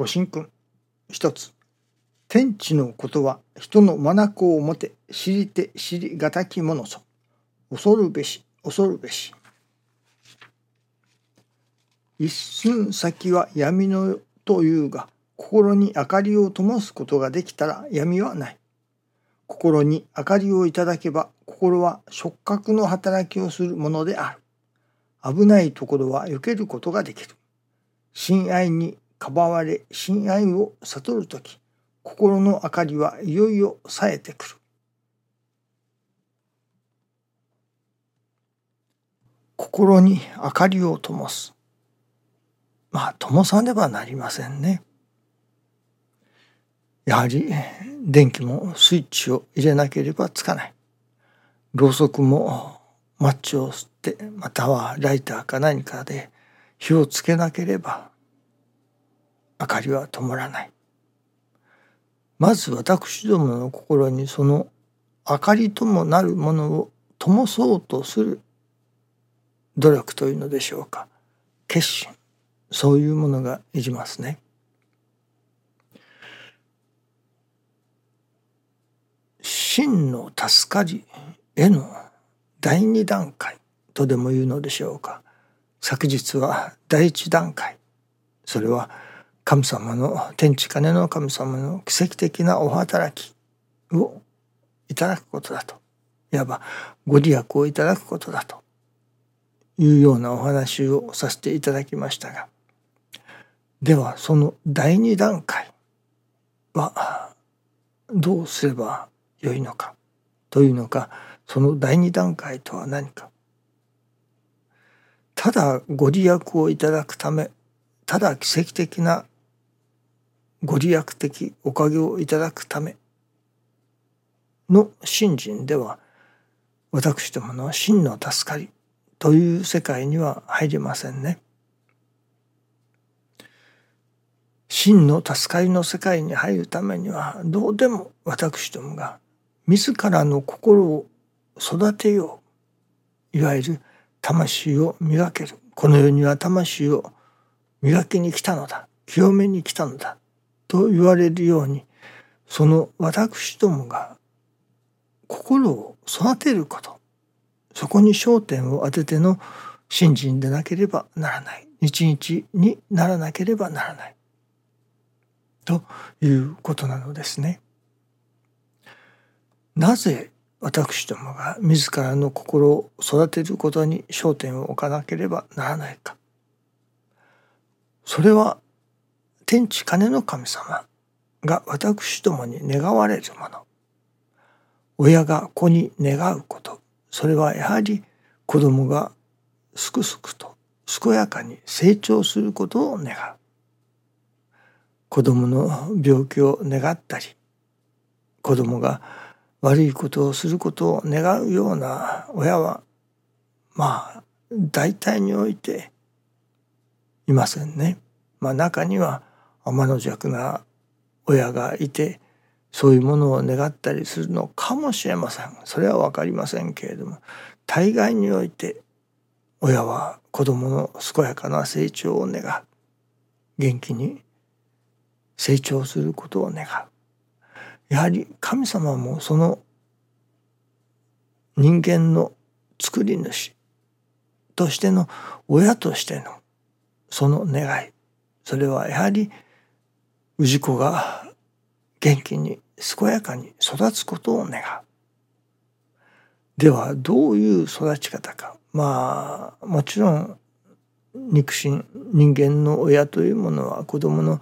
ご神君。一つ。天地のことは人の眼をもて知りて知りがたきものぞ。恐るべし恐るべし。一寸先は闇のというが心に明かりを灯すことができたら闇はない。心に明かりをいただけば心は触覚の働きをするものである。危ないところは避けることができる。親愛にかばわれ親愛を悟るとき心の明かりはいよいよ冴えてくる。心に明かりを灯す。まあ、灯さねばなりませんね。やはり電気もスイッチを入れなければつかない。ろうそくもマッチを吸ってまたはライターか何かで火をつけなければ明かりは灯らない。まず私どもの心にその明かりともなるものを灯そうとする努力というのでしょうか決心そういうものがいりますね。真の助かりへの第二段階とでも言うのでしょうか昨日は第一段階それは神様の天地金の神様の奇跡的なお働きをいただくことだと。いわばご利益をいただくことだというようなお話をさせていただきましたが。ではその第二段階はどうすればよいのかというのか。その第二段階とは何か。ただご利益をいただくためただ奇跡的なご利益的おかげをいただくための信心では私どもの真の助かりという世界には入りませんね。真の助かりの世界に入るためにはどうでも私どもが自らの心を育てよう。いわゆる魂を磨ける。この世には魂を磨きに来たのだ。清めに来たのだ。と言われるようにその私どもが心を育てることそこに焦点を当てての信心でなければならない日にならなければならないということなのですね。なぜ私どもが自らの心を育てることに焦点を置かなければならないか。それは天地金の神様が私どもに願われるもの。親が子に願うこと。それはやはり子供がすくすくと健やかに成長することを願う。子供の病気を願ったり子供が悪いことをすることを願うような親はまあ大体においていませんね。まあ中には天の弱な親がいてそういうものを願ったりするのかもしれません。それは分かりませんけれども大概において親は子供の健やかな成長を願う。元気に成長することを願う。やはり神様もその人間の作り主としての親としてのその願い。それはやはり氏子が元気に健やかに育つことを願う。ではどういう育ち方かまあもちろん肉親人間の親というものは子供の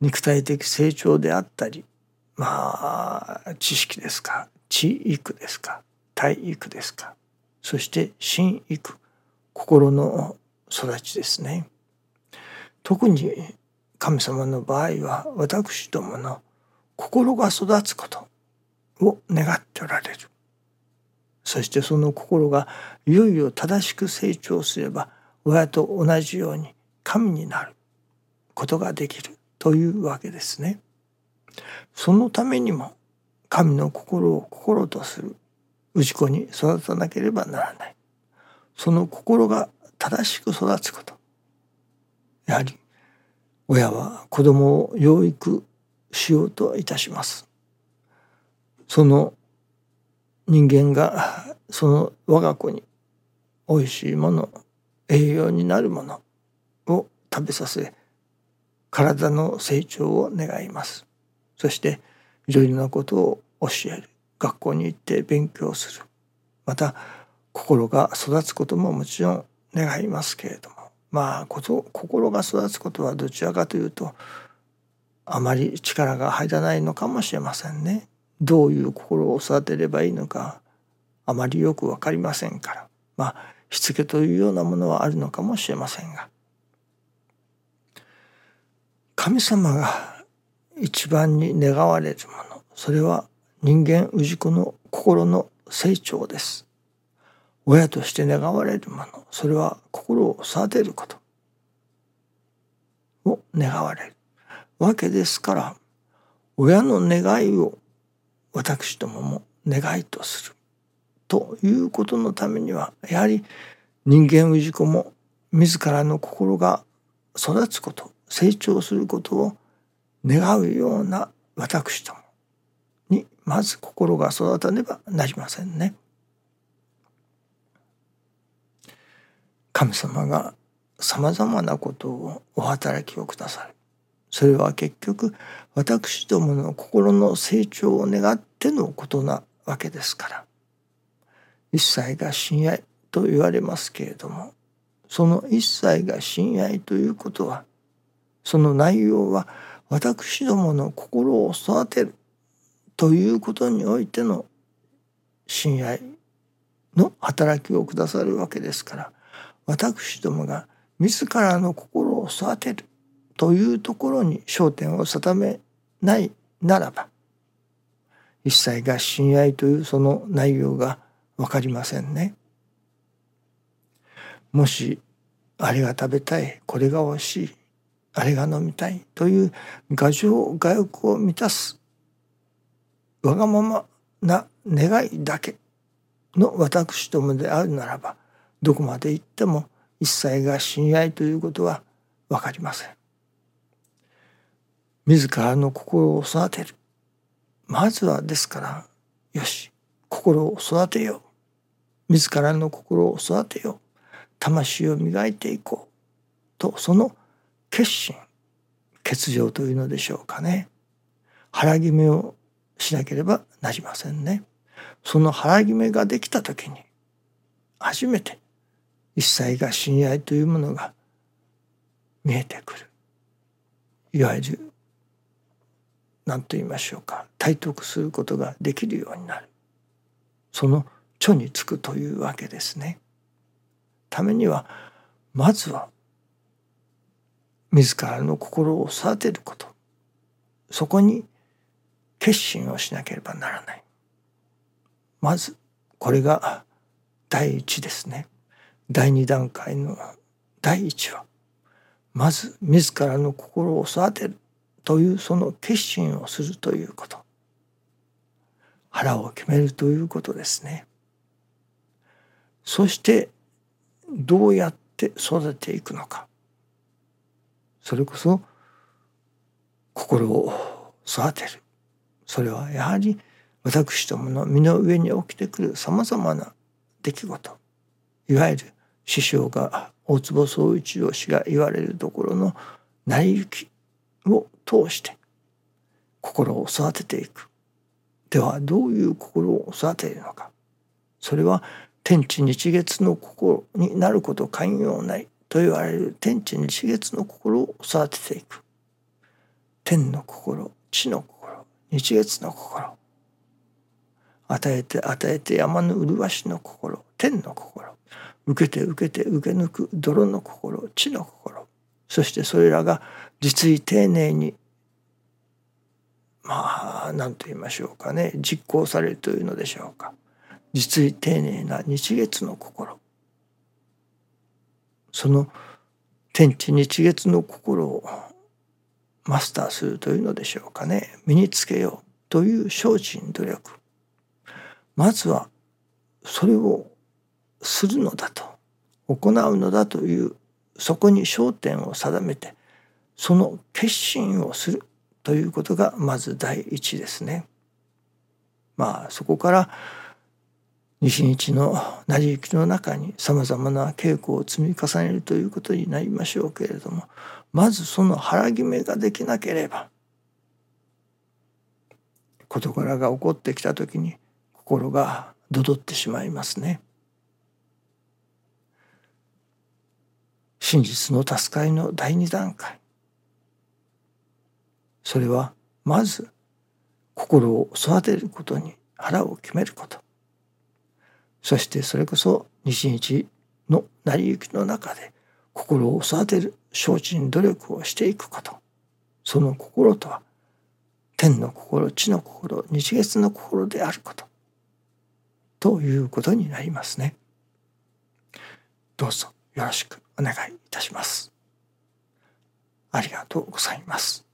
肉体的成長であったりまあ知識ですか知育ですか体育ですかそして心育心の育ちですね。特に神様の場合は私どもの心が育つことを願っておられるそしてその心がいよいよ正しく成長すれば親と同じように神になることができるというわけですね。そのためにも神の心を心とする氏子に育たなければならない。その心が正しく育つことやはり親は子供を養育しようといたします。その人間がその我が子に美味しいもの栄養になるものを食べさせ体の成長を願います。そしていろいろなことを教える。学校に行って勉強する。また心が育つことももちろん願いますけれども。まあこと心が育つことはどちらかというとあまり力が入らないのかもしれませんね。どういう心を育てればいいのかあまりよく分かりませんからまあしつけというようなものはあるのかもしれませんが神様が一番に願われるものそれは人間氏子の心の成長です。親として願われるものそれは心を育てることを願われるわけですから親の願いを私どもも願いとするということのためにはやはり人間氏子も自らの心が育つこと成長することを願うような私どもにまず心が育たねばなりませんね。神様がさまざまなことをお働きをくださる。それは結局私どもの心の成長を願ってのことなわけですから一切が親愛と言われますけれどもその一切が親愛ということはその内容は私どもの心を育てるということにおいての親愛の働きをくださるわけですから私どもが自らの心を育てるというところに焦点を定めないならば一切が親愛というその内容が分かりませんね。もしあれが食べたいこれが欲しいあれが飲みたいという牙城牙欲を満たすわがままな願いだけの私どもであるならばどこまで行っても一切が親愛ということは分かりません。自らの心を育てる。まずはですからよし心を育てよう。自らの心を育てよう。魂を磨いていこう。とその決心欠如というのでしょうかね。腹決めをしなければなりませんね。その腹決めができた時に初めて一切が親愛というものが見えてくる。いわゆる何と言いましょうか体得することができるようになる。その著につくというわけですね。ためにはまずは自らの心を育てること。そこに決心をしなければならない。まずこれが第一ですね。第二段階の第一はまず自らの心を育てるというその決心をするということ。腹を決めるということですね。そしてどうやって育てていくのか。それこそ心を育てる。それはやはり私どもの身の上に起きてくるさまざまな出来事。いわゆる師匠が大坪宗一郎氏が言われるところの成り行きを通して心を育てていく。ではどういう心を育てるのか。それは天地日月の心になること寛容ないと言われる天地日月の心を育てていく。天の心地の心日月の心。与えて与えて山の麗しの心天の心。受けて受けて受け抜く泥の心地の心。そしてそれらが実意丁寧にまあ何と言いましょうかね。実行されるというのでしょうか。実に丁寧な日月の心。その天地日月の心をマスターするというのでしょうかね。身につけようという精進努力。まずはそれをするのだと行うのだというそこに焦点を定めてその決心をするということがまず第一ですね。まあそこから西日の成り行きの中にさまざまな稽古を積み重ねるということになりましょうけれどもまずその腹決めができなければ事柄が起こってきた時に心がどどってしまいますね。真実の助かりの第二段階。それはまず心を育てることに腹を決めること。そしてそれこそ日々の成り行きの中で心を育てる精進努力をしていくこと。その心とは天の心地の心日月の心であること。ということになりますね。どうぞよろしく。お願いいたします。ありがとうございます。